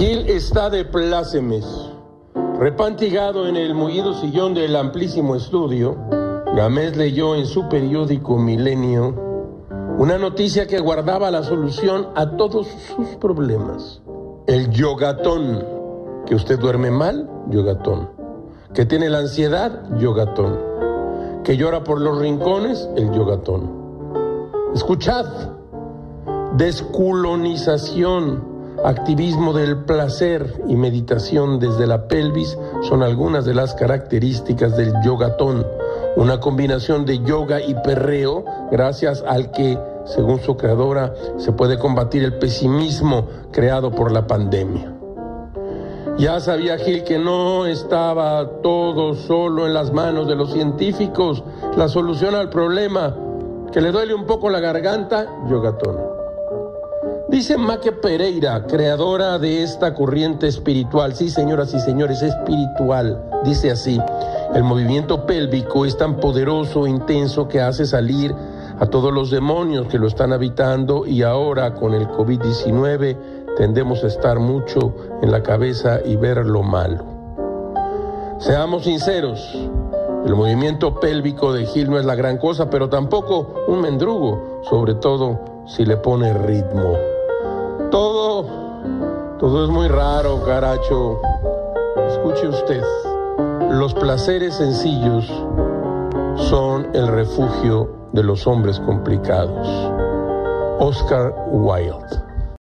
Gil está de plácemes. Repantigado en el mullido sillón del amplísimo estudio, Gamés leyó en su periódico Milenio una noticia que guardaba la solución a todos sus problemas. El yogatón. Que usted duerme mal, yogatón. Que tiene la ansiedad, yogatón. Que llora por los rincones, el yogatón. Escuchad. Desculonización activismo del placer y meditación desde la pelvis son algunas de las características del yogatón, una combinación de yoga y perreo gracias al que, según su creadora, se puede combatir el pesimismo creado por la pandemia. Ya sabía Gil que no estaba todo solo en las manos de los científicos. La solución al problema, que le duele un poco la garganta, yogatón. Dice Maque Pereira, creadora de esta corriente espiritual, sí señoras y señores, espiritual, dice así, el movimiento pélvico es tan poderoso e intenso que hace salir a todos los demonios que lo están habitando y ahora con el COVID-19 tendemos a estar mucho en la cabeza y ver lo malo. Seamos sinceros, el movimiento pélvico de Gil no es la gran cosa, pero tampoco un mendrugo, sobre todo si le pone ritmo. Todo, todo es muy raro, caracho. Escuche usted, los placeres sencillos son el refugio de los hombres complicados. Oscar Wilde.